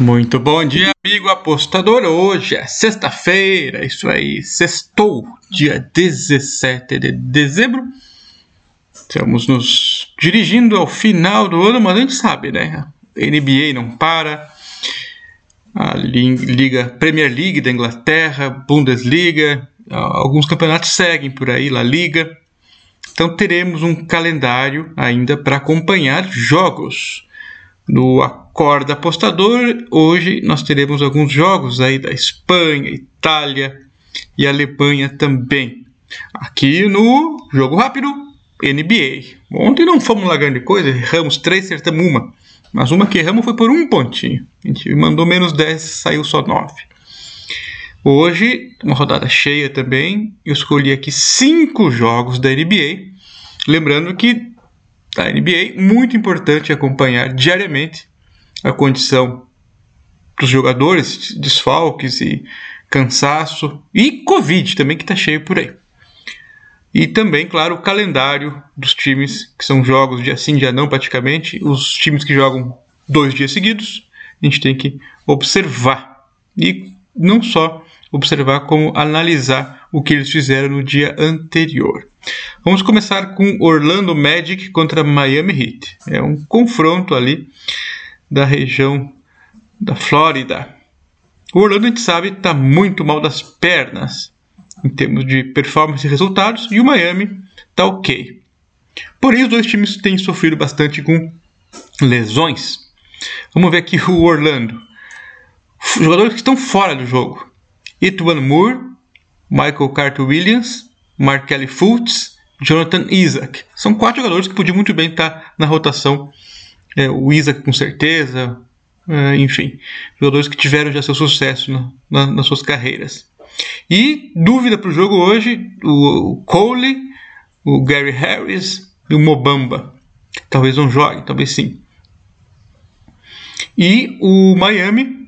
Muito bom dia, amigo apostador. Hoje é sexta-feira, isso aí, sextou, dia 17 de dezembro. Estamos nos dirigindo ao final do ano, mas a gente sabe, né? NBA não para, a Liga Premier League da Inglaterra, Bundesliga, alguns campeonatos seguem por aí, La Liga. Então teremos um calendário ainda para acompanhar jogos. No Acorda Apostador, hoje nós teremos alguns jogos aí da Espanha, Itália e Alemanha também. Aqui no Jogo Rápido, NBA. Ontem não fomos lá grande coisa, erramos três, acertamos uma. Mas uma que erramos foi por um pontinho. A gente mandou menos 10, saiu só 9. Hoje, uma rodada cheia também. Eu escolhi aqui cinco jogos da NBA. Lembrando que da NBA, muito importante acompanhar diariamente a condição dos jogadores, desfalques e cansaço e Covid também que está cheio por aí. E também, claro, o calendário dos times, que são jogos dia sim, dia não praticamente, os times que jogam dois dias seguidos, a gente tem que observar. E não só observar, como analisar o que eles fizeram no dia anterior. Vamos começar com Orlando Magic contra Miami Heat. É um confronto ali da região da Flórida. O Orlando, a gente sabe, está muito mal das pernas em termos de performance e resultados, e o Miami está ok. Porém, os dois times têm sofrido bastante com lesões. Vamos ver aqui o Orlando. Jogadores que estão fora do jogo. Etwan Moore, Michael Carter Williams, Markelly Fultz, Jonathan Isaac. São quatro jogadores que podiam muito bem estar na rotação. É, o Isaac com certeza, é, enfim, jogadores que tiveram já seu sucesso na, na, nas suas carreiras. E dúvida para o jogo hoje: o, o Cole, o Gary Harris e o Mobamba. Talvez não jogue, talvez sim. E o Miami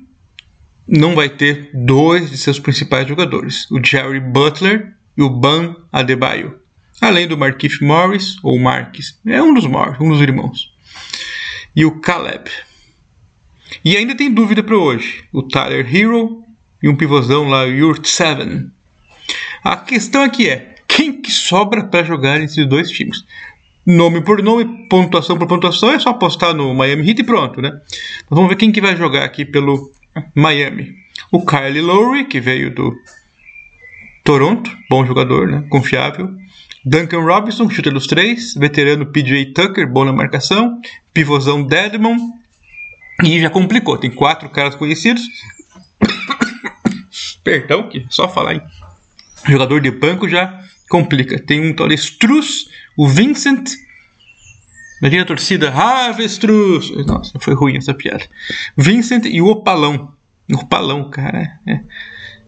não vai ter dois de seus principais jogadores, o Jerry Butler e o Ban Adebayo. Além do Marquise Morris, ou Marques, é um dos Morris, um dos irmãos. E o Caleb. E ainda tem dúvida para hoje. O Tyler Hero e um pivôzão lá, o Yurt 7. A questão aqui é, quem que sobra para jogar esses dois times? Nome por nome, pontuação por pontuação, é só apostar no Miami Heat e pronto, né? Mas vamos ver quem que vai jogar aqui pelo Miami. O Kyle Lowry, que veio do Toronto, bom jogador, né? Confiável. Duncan Robinson, chute dos três. Veterano PJ Tucker, bom na marcação. Pivôzão Dedmon. E já complicou, tem quatro caras conhecidos. Perdão, que só falar em jogador de banco já complica. Tem um tal Struz, o Vincent. Imagina a torcida, Avestruz! Nossa, foi ruim essa piada. Vincent e o Opalão. O Opalão, cara. É.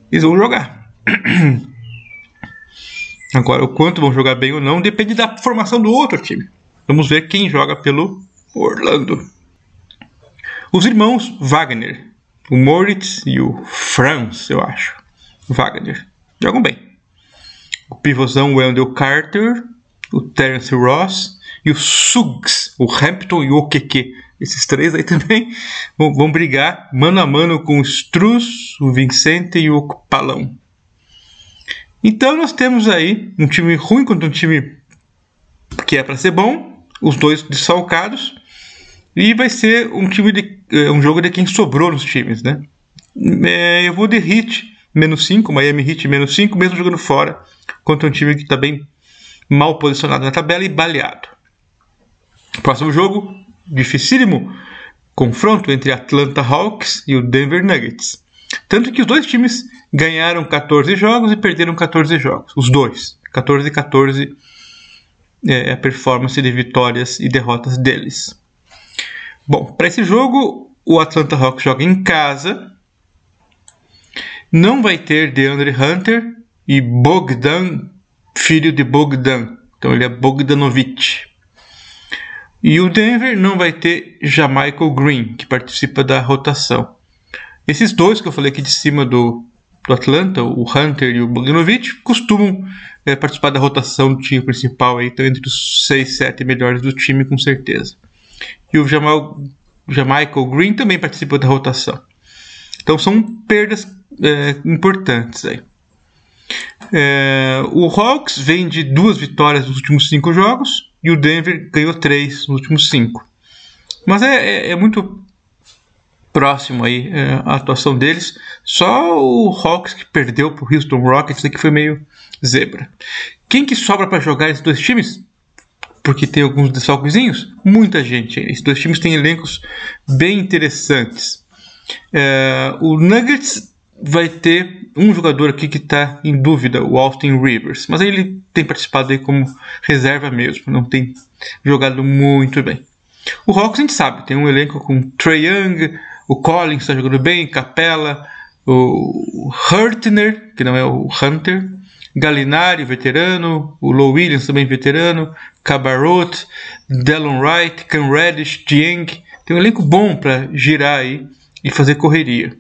Eles vão jogar. Agora, o quanto vão jogar bem ou não depende da formação do outro time. Vamos ver quem joga pelo Orlando. Os irmãos Wagner, o Moritz e o Franz, eu acho. Wagner. Jogam bem. O pivôzão Wendell Carter, o Terence Ross e o Suggs, o Hampton e o Okeke. Esses três aí também vão, vão brigar mano a mano com o Struz, o Vicente e o Palão. Então nós temos aí um time ruim contra um time que é para ser bom, os dois desfalcados, e vai ser um time de é, um jogo de quem sobrou nos times, né? É, eu vou de Heat menos 5, Miami Heat menos 5, mesmo jogando fora contra um time que está bem mal posicionado na tabela e baleado. Próximo jogo, dificílimo confronto entre Atlanta Hawks e o Denver Nuggets. Tanto que os dois times ganharam 14 jogos e perderam 14 jogos. Os dois. 14 e 14 é a performance de vitórias e derrotas deles. Bom, para esse jogo, o Atlanta Hawks joga em casa. Não vai ter DeAndre Hunter e Bogdan, filho de Bogdan. Então ele é Bogdanovich. E o Denver não vai ter Jamaica Green, que participa da rotação. Esses dois que eu falei aqui de cima do, do Atlanta, o Hunter e o Bogdanovich, costumam é, participar da rotação do time principal, aí, estão entre os 6, 7 melhores do time, com certeza. E o Jamal, Green também participou da rotação. Então são perdas é, importantes aí. É, o Hawks vem de duas vitórias nos últimos cinco jogos e o Denver ganhou três nos últimos cinco. Mas é, é, é muito próximo aí é, a atuação deles. Só o Hawks que perdeu para o Houston Rockets, que foi meio zebra. Quem que sobra para jogar esses dois times? Porque tem alguns desfalquezinhos? Muita gente. Esses dois times têm elencos bem interessantes. É, o Nuggets vai ter um jogador aqui que está em dúvida, o Austin Rivers. Mas ele tem participado aí como reserva mesmo, não tem jogado muito bem. O Hawks a gente sabe, tem um elenco com Trey Young, o Collins está jogando bem, Capella, o Hurtner, que não é o Hunter, Galinari, veterano, o Low Williams também veterano, Cabarot, Delon Wright, Cam Reddish, Dieng. Tem um elenco bom para girar aí e fazer correria.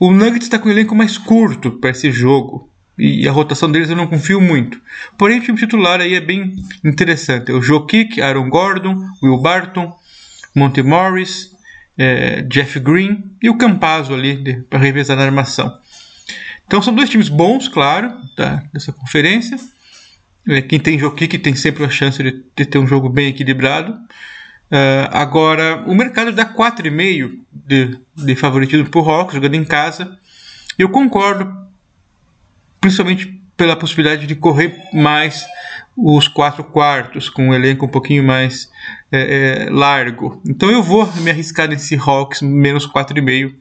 O Nuggets está com um elenco mais curto para esse jogo. E a rotação deles eu não confio muito. Porém, o time titular aí é bem interessante. É o Joe Kick, Aaron Gordon, Will Barton, Monte Morris, é, Jeff Green e o Campazzo ali para revezar na armação. Então são dois times bons, claro, da, dessa conferência. É, quem tem Joe tem sempre a chance de, de ter um jogo bem equilibrado. Uh, agora, o mercado dá 4,5 de, de favoritismo para o Hawks, jogando em casa. Eu concordo, principalmente pela possibilidade de correr mais os quatro quartos, com um elenco um pouquinho mais é, é, largo. Então eu vou me arriscar nesse Hawks menos 4,5.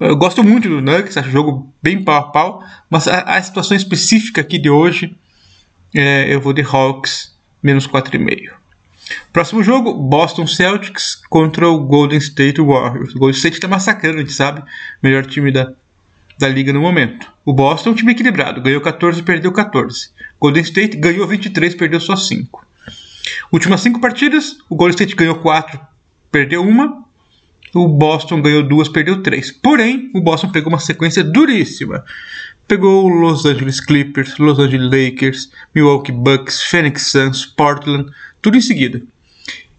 Eu gosto muito do Nuggets, acho o jogo bem pau a pau, mas a, a situação específica aqui de hoje, é, eu vou de Hawks menos 4,5. Próximo jogo, Boston Celtics contra o Golden State Warriors. O Golden State está massacrando, a gente sabe. Melhor time da, da liga no momento. O Boston é um time equilibrado. Ganhou 14 e perdeu 14. Golden State ganhou 23 perdeu só 5. Últimas 5 partidas, o Golden State ganhou 4, perdeu 1. O Boston ganhou 2, perdeu 3. Porém, o Boston pegou uma sequência duríssima. Pegou Los Angeles Clippers, Los Angeles Lakers, Milwaukee Bucks, Phoenix Suns, Portland, tudo em seguida.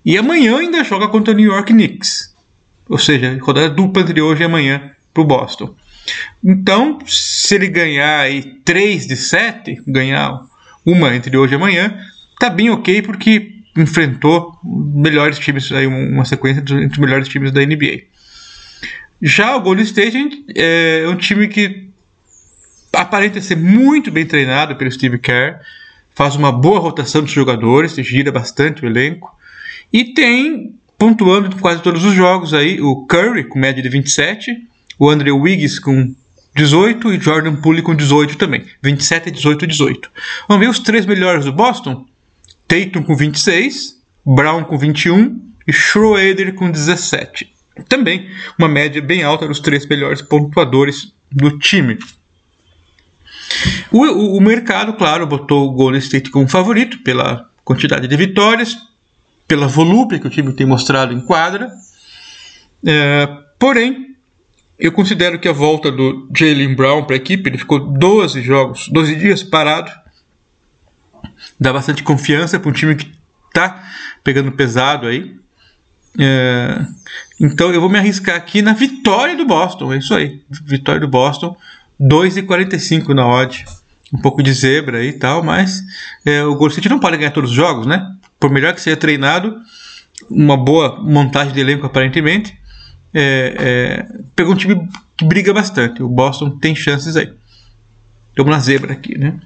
E amanhã ainda joga contra o New York Knicks. Ou seja, rodada dupla entre hoje e amanhã para o Boston. Então, se ele ganhar aí 3 de 7, ganhar uma entre hoje e amanhã, tá bem ok porque enfrentou melhores times, aí uma sequência entre os melhores times da NBA. Já o Golden State é um time que aparenta ser muito bem treinado pelo Steve Kerr faz uma boa rotação dos jogadores, gira bastante o elenco e tem pontuando quase todos os jogos aí o Curry com média de 27, o Andrew Wiggins com 18 e Jordan Poole com 18 também, 27, 18 e 18. Vamos ver os três melhores do Boston? Tatum com 26, Brown com 21 e Schroeder com 17. Também uma média bem alta dos três melhores pontuadores do time. O, o, o, mercado, claro, botou o Golden State como favorito pela quantidade de vitórias, pela volúpia que o time tem mostrado em quadra. É, porém, eu considero que a volta do Jalen Brown para a equipe, ele ficou 12 jogos, 12 dias parado, dá bastante confiança para um time que está pegando pesado aí. É, então eu vou me arriscar aqui na vitória do Boston, é isso aí, vitória do Boston. 2,45 na odd. Um pouco de zebra e tal, mas é, o Golden não pode ganhar todos os jogos, né? Por melhor que seja treinado, uma boa montagem de elenco aparentemente, é, é, pegou um time que briga bastante. O Boston tem chances aí. Estamos na zebra aqui, né?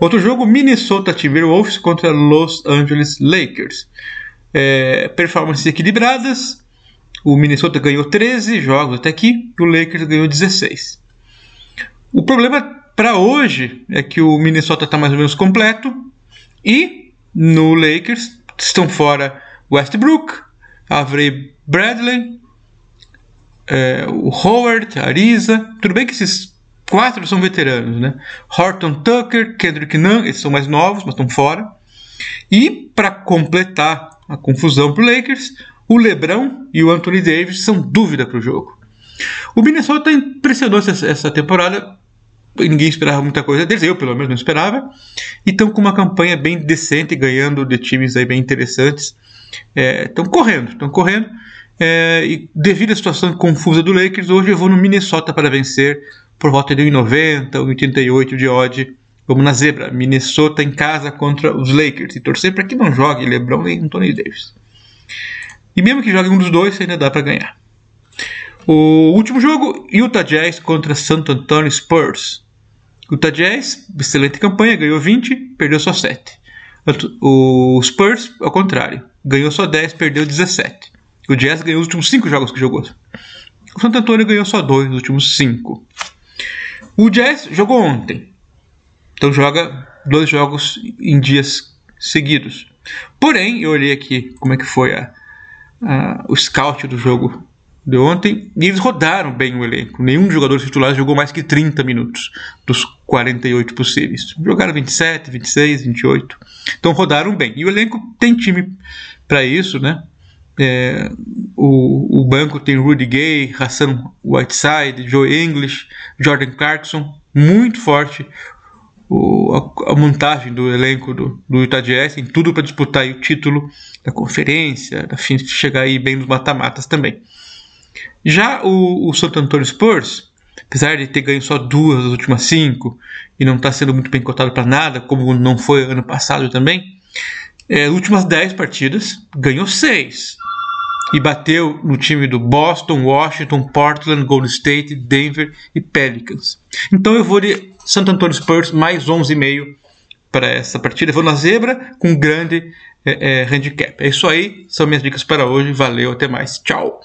Outro jogo, Minnesota Timberwolves contra Los Angeles Lakers. É, performances equilibradas. O Minnesota ganhou 13 jogos até aqui, e o Lakers ganhou 16. O problema para hoje é que o Minnesota está mais ou menos completo e no Lakers estão fora Westbrook, Avery Bradley, é, o Howard, Ariza. Tudo bem que esses quatro são veteranos, né? Horton Tucker, Kendrick Nunn, eles são mais novos, mas estão fora. E para completar a confusão para o Lakers, o LeBron e o Anthony Davis são dúvida para o jogo. O Minnesota impressionou essa temporada ninguém esperava muita coisa deles, eu pelo menos não esperava. E estão com uma campanha bem decente, ganhando de times aí bem interessantes. Estão é, correndo, estão correndo. É, e devido à situação confusa do Lakers, hoje eu vou no Minnesota para vencer por volta de 1,90, 1,88 de odd. Vamos na zebra, Minnesota em casa contra os Lakers. E torcer para que não jogue LeBron nem Anthony Davis. E mesmo que jogue um dos dois, ainda dá para ganhar. O último jogo, Utah Jazz contra Santo Antonio Spurs. Utah Jazz, excelente campanha, ganhou 20, perdeu só 7. O Spurs, ao contrário, ganhou só 10, perdeu 17. O Jazz ganhou os últimos 5 jogos que jogou. O Santo Antonio ganhou só 2 nos últimos 5. O Jazz jogou ontem. Então joga dois jogos em dias seguidos. Porém, eu olhei aqui como é que foi a, a, o scout do jogo de ontem e eles rodaram bem o elenco. Nenhum dos jogadores titulares jogou mais que 30 minutos dos 48 possíveis. Jogaram 27, 26, 28. Então rodaram bem. E o elenco tem time para isso, né? É, o, o, banco tem Rudy Gay, Hassan Whiteside, Joe English, Jordan Clarkson, muito forte. O, a, a, montagem do elenco do, do Utah Jazz tem tudo para disputar o título da conferência, a fim de chegar aí bem nos mata-matas também. Já o, o Santo Antônio Spurs, apesar de ter ganho só duas das últimas cinco e não está sendo muito bem cotado para nada, como não foi ano passado também, é, últimas dez partidas ganhou seis e bateu no time do Boston, Washington, Portland, Golden State, Denver e Pelicans. Então eu vou de Santo Antônio Spurs mais 11,5 para essa partida. Eu vou na zebra com grande é, é, handicap. É isso aí, são minhas dicas para hoje. Valeu, até mais. Tchau.